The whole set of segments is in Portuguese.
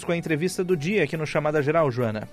com a entrevista do dia aqui no Chamada Geral, Joana.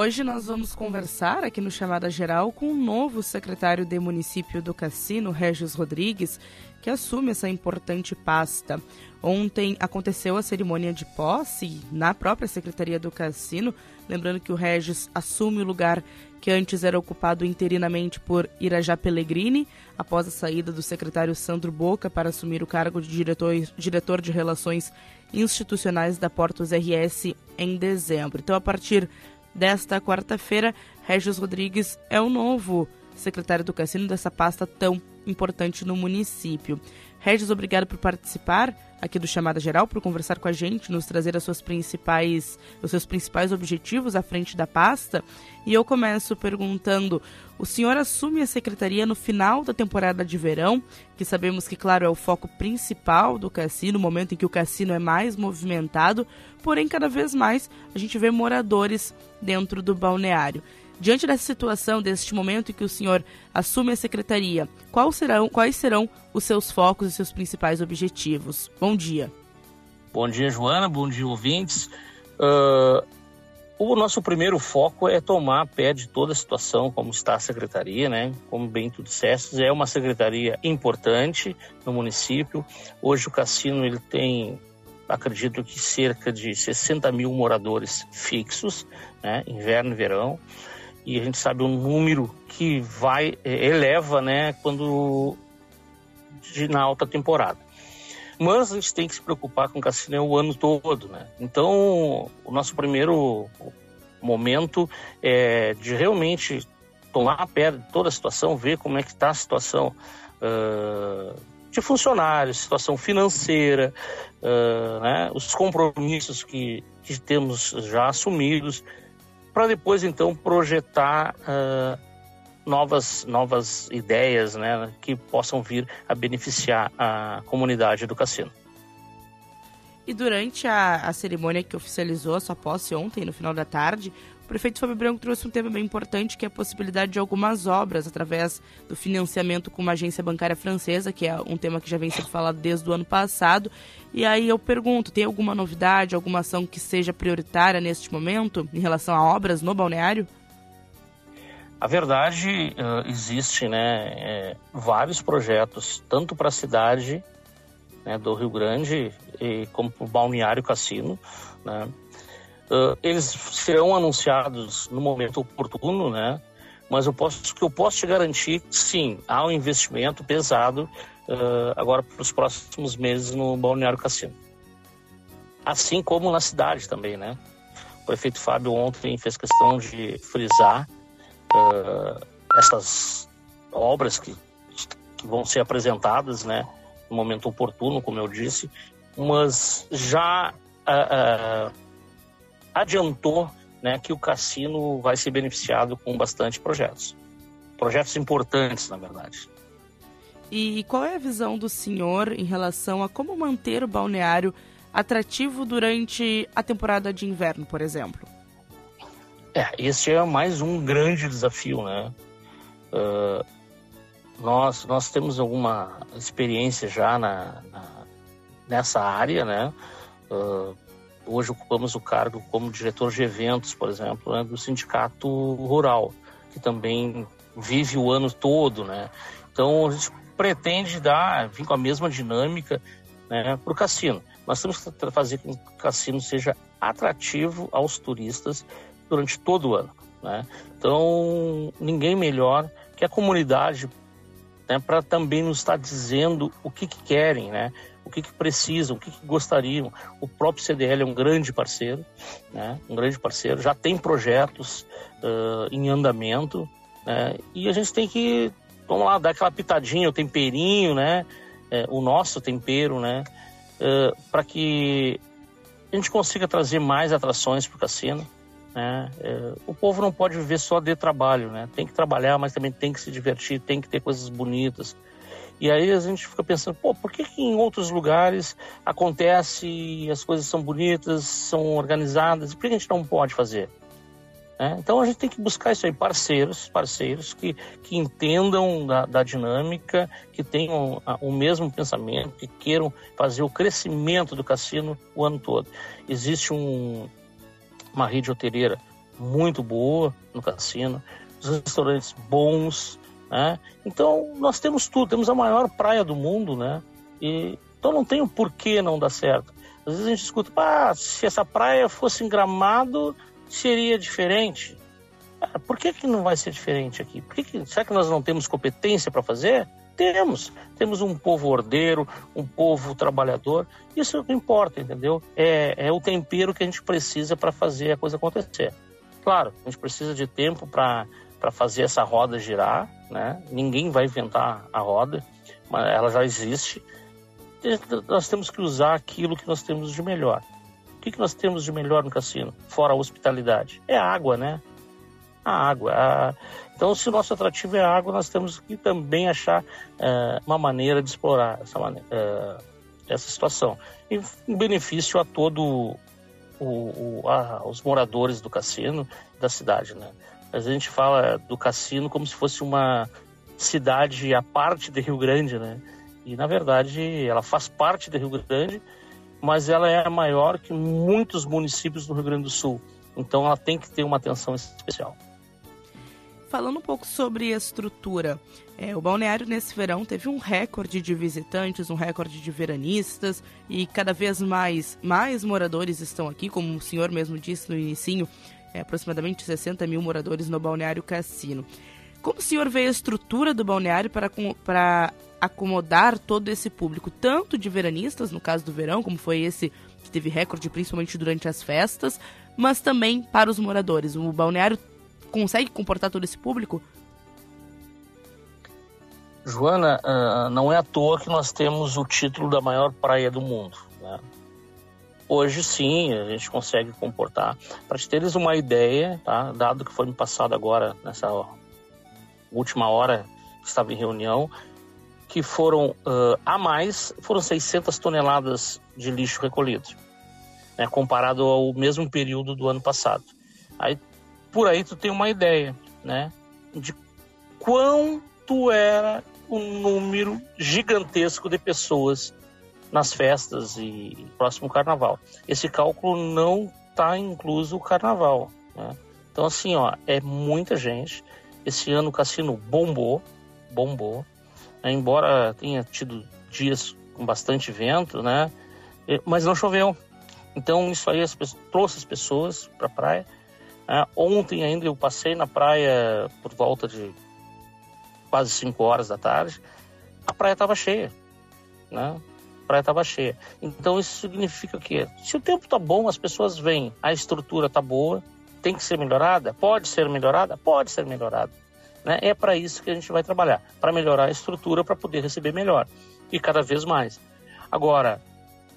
Hoje nós vamos conversar aqui no Chamada Geral com o novo secretário de município do Cassino, Regis Rodrigues, que assume essa importante pasta. Ontem aconteceu a cerimônia de posse na própria Secretaria do Cassino, lembrando que o Regis assume o lugar que antes era ocupado interinamente por Irajá Pellegrini, após a saída do secretário Sandro Boca para assumir o cargo de diretor, diretor de Relações Institucionais da Portos RS em dezembro. Então, a partir desta quarta-feira, Regis Rodrigues é o novo secretário do Cassino dessa pasta tão importante no município. Regis, obrigado por participar aqui do Chamada Geral, por conversar com a gente, nos trazer as suas principais, os seus principais objetivos à frente da pasta. E eu começo perguntando: o senhor assume a secretaria no final da temporada de verão, que sabemos que, claro, é o foco principal do cassino, o momento em que o cassino é mais movimentado, porém, cada vez mais a gente vê moradores dentro do balneário. Diante dessa situação, deste momento em que o senhor assume a secretaria, serão, quais serão os seus focos e seus principais objetivos? Bom dia. Bom dia, Joana. Bom dia, ouvintes. Uh, o nosso primeiro foco é tomar pé de toda a situação, como está a secretaria, né? Como bem tu disseste, é uma secretaria importante no município. Hoje o cassino ele tem, acredito que cerca de 60 mil moradores fixos, né? Inverno e verão e a gente sabe o número que vai é, eleva, né, quando de, na alta temporada. Mas a gente tem que se preocupar com cassino o ano todo, né? Então, o nosso primeiro momento é de realmente tomar a pé de toda a situação, ver como é que está a situação uh, de funcionários, situação financeira, uh, né? os compromissos que, que temos já assumidos, para depois então projetar uh, novas, novas ideias né, que possam vir a beneficiar a comunidade do cassino. E durante a, a cerimônia que oficializou a sua posse ontem, no final da tarde, o prefeito Fábio Branco trouxe um tema bem importante, que é a possibilidade de algumas obras através do financiamento com uma agência bancária francesa, que é um tema que já vem sendo falado desde o ano passado. E aí eu pergunto, tem alguma novidade, alguma ação que seja prioritária neste momento em relação a obras no balneário? A verdade, uh, existe né, é, vários projetos, tanto para a cidade né, do Rio Grande e como para o Balneário Cassino, né, Uh, eles serão anunciados no momento oportuno, né? Mas eu posso, que eu posso te garantir, sim, há um investimento pesado uh, agora para os próximos meses no Balneário Cassino. Assim como na cidade também, né? O prefeito Fábio ontem fez questão de frisar uh, essas obras que, que vão ser apresentadas, né? No momento oportuno, como eu disse, mas já uh, adiantou né, que o cassino vai ser beneficiado com bastante projetos. Projetos importantes, na verdade. E qual é a visão do senhor em relação a como manter o balneário atrativo durante a temporada de inverno, por exemplo? É, esse é mais um grande desafio, né? Uh, nós, nós temos alguma experiência já na, na nessa área, né? Uh, Hoje ocupamos o cargo como diretor de eventos, por exemplo, né, do sindicato rural, que também vive o ano todo, né? Então a gente pretende dar, vir com a mesma dinâmica né, para o cassino. Nós temos que fazer com que o cassino seja atrativo aos turistas durante todo o ano. Né? Então, ninguém melhor que a comunidade né, para também nos estar dizendo o que, que querem, né? o que, que precisam, o que, que, gostariam. O próprio CDL é um grande parceiro, né? um grande parceiro, já tem projetos uh, em andamento, né? e a gente tem que, vamos lá, dar aquela pitadinha, o temperinho, né? É, o nosso tempero, né? Uh, para que a gente consiga trazer mais atrações para o cassino. Né? É, o povo não pode viver só de trabalho, né? tem que trabalhar, mas também tem que se divertir, tem que ter coisas bonitas, e aí a gente fica pensando, pô, por que, que em outros lugares acontece, as coisas são bonitas, são organizadas, por que a gente não pode fazer? Né? Então a gente tem que buscar isso aí, parceiros, parceiros que, que entendam da, da dinâmica, que tenham o mesmo pensamento, que queiram fazer o crescimento do cassino o ano todo. Existe um, uma rede hoteleira muito boa no cassino, os restaurantes bons, né? Então nós temos tudo, temos a maior praia do mundo, né? E, então não tem o um porquê não dar certo. Às vezes a gente escuta, ah, se essa praia fosse em Gramado, seria diferente. Por que, que não vai ser diferente aqui? Por que que, será que nós não temos competência para fazer? Temos. Temos um povo ordeiro, um povo trabalhador. Isso é o que importa, entendeu? É, é o tempero que a gente precisa para fazer a coisa acontecer. Claro, a gente precisa de tempo para fazer essa roda girar, né? Ninguém vai inventar a roda, mas ela já existe. Nós temos que usar aquilo que nós temos de melhor. O que, que nós temos de melhor no cassino, fora a hospitalidade? É água, né? A água. Então, se o nosso atrativo é a água, nós temos que também achar uh, uma maneira de explorar essa, maneira, uh, essa situação. E um benefício a todo o, o, a, os moradores do cassino da cidade, né? A gente fala do cassino como se fosse uma cidade à parte de Rio Grande, né? E na verdade ela faz parte de Rio Grande, mas ela é maior que muitos municípios do Rio Grande do Sul. Então ela tem que ter uma atenção especial. Falando um pouco sobre a estrutura, é, o balneário nesse verão teve um recorde de visitantes, um recorde de veranistas e cada vez mais, mais moradores estão aqui, como o senhor mesmo disse no início, é, aproximadamente 60 mil moradores no balneário Cassino. Como o senhor vê a estrutura do balneário para, para acomodar todo esse público, tanto de veranistas, no caso do verão, como foi esse que teve recorde principalmente durante as festas, mas também para os moradores. O balneário consegue comportar todo esse público? Joana, uh, não é à toa que nós temos o título da maior praia do mundo. Né? Hoje sim, a gente consegue comportar. Para te teres uma ideia, tá? dado que foi me passado agora, nessa última hora que estava em reunião, que foram uh, a mais, foram 600 toneladas de lixo recolhido, né, comparado ao mesmo período do ano passado. Aí, por aí tu tem uma ideia, né, de quanto era o número gigantesco de pessoas nas festas e próximo carnaval. Esse cálculo não está incluso o carnaval, né? Então assim, ó, é muita gente. Esse ano o cassino bombou, bombou. Né? Embora tenha tido dias com bastante vento, né? Mas não choveu. Então isso aí as pessoas, trouxe as pessoas para a praia. Né? Ontem ainda eu passei na praia por volta de quase 5 horas da tarde. A praia estava cheia, né? A praia estava cheia. Então isso significa que se o tempo está bom, as pessoas vêm, a estrutura está boa, tem que ser melhorada, pode ser melhorada, pode ser melhorada. Né? É para isso que a gente vai trabalhar, para melhorar a estrutura, para poder receber melhor e cada vez mais. Agora,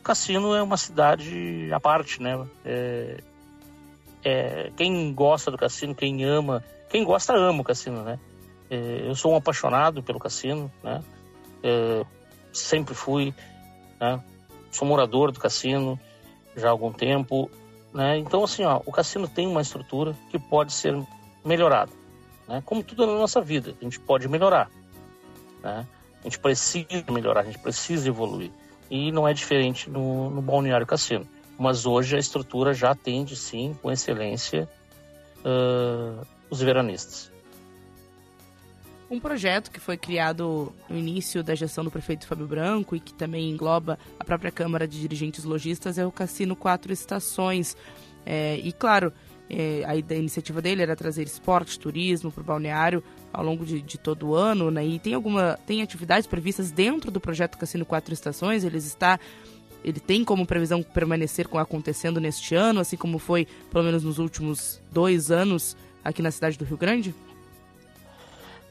Cassino é uma cidade à parte, né? É, é, quem gosta do cassino, quem ama, quem gosta ama o cassino, né? É, eu sou um apaixonado pelo cassino, né? É, sempre fui, né? Sou morador do cassino já há algum tempo, né? Então assim, ó, o cassino tem uma estrutura que pode ser melhorada. Né? Como tudo na nossa vida, a gente pode melhorar. Né? A gente precisa melhorar, a gente precisa evoluir. E não é diferente no, no Balneário Cassino. Mas hoje a estrutura já atende, sim, com excelência, uh, os veranistas. Um projeto que foi criado no início da gestão do prefeito Fábio Branco e que também engloba a própria Câmara de Dirigentes Logistas é o Cassino Quatro Estações. É, e claro, é, a, a, iniciativa dele era trazer esporte, turismo para o balneário ao longo de, de, todo o ano, né? E tem alguma tem atividades previstas dentro do projeto Cassino Quatro Estações. Ele está ele tem como previsão permanecer acontecendo neste ano, assim como foi pelo menos nos últimos dois anos aqui na cidade do Rio Grande?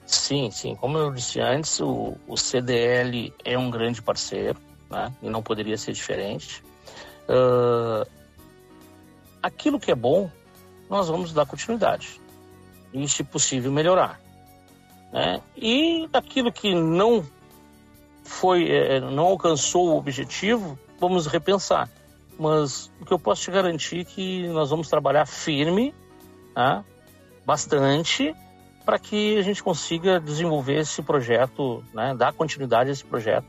Sim, sim. Como eu disse antes, o, o CDL é um grande parceiro, né? E não poderia ser diferente. Uh, aquilo que é bom nós vamos dar continuidade e, se possível, melhorar. Né? E aquilo que não foi, é, não alcançou o objetivo, vamos repensar. Mas o que eu posso te garantir é que nós vamos trabalhar firme, né? bastante para que a gente consiga desenvolver esse projeto, né, dar continuidade a esse projeto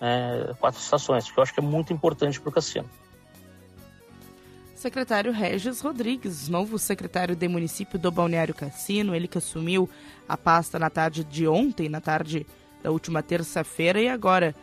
né, quatro estações, que eu acho que é muito importante para o cassino. Secretário Regis Rodrigues, novo secretário de município do Balneário Cassino, ele que assumiu a pasta na tarde de ontem, na tarde da última terça-feira, e agora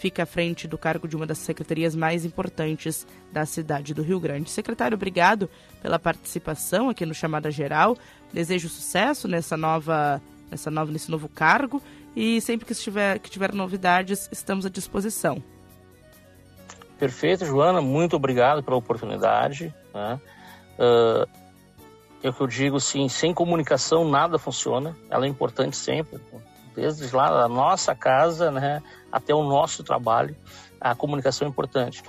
fica à frente do cargo de uma das secretarias mais importantes da cidade do Rio Grande. Secretário, obrigado pela participação aqui no Chamada Geral. Desejo sucesso nessa nova, nessa nova, nesse novo cargo e sempre que, estiver, que tiver novidades, estamos à disposição. Perfeito, Joana, muito obrigado pela oportunidade. Né? Uh, é o que eu digo, sim, sem comunicação nada funciona, ela é importante sempre desde lá da nossa casa né, até o nosso trabalho, a comunicação é importante.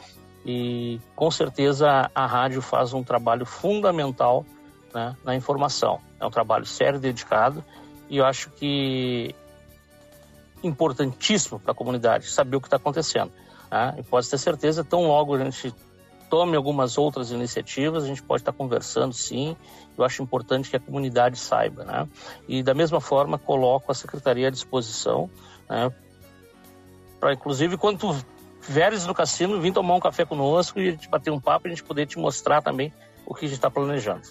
E com certeza a rádio faz um trabalho fundamental né, na informação. É um trabalho sério, dedicado, e eu acho que importantíssimo para a comunidade saber o que está acontecendo. Né? E pode ter certeza, tão logo a gente tome algumas outras iniciativas, a gente pode estar conversando sim. Eu acho importante que a comunidade saiba, né? E da mesma forma coloco a secretaria à disposição, né? Para inclusive quando tu vieres no cassino, vir tomar um café conosco e a gente bater um papo e a gente poder te mostrar também o que a gente está planejando.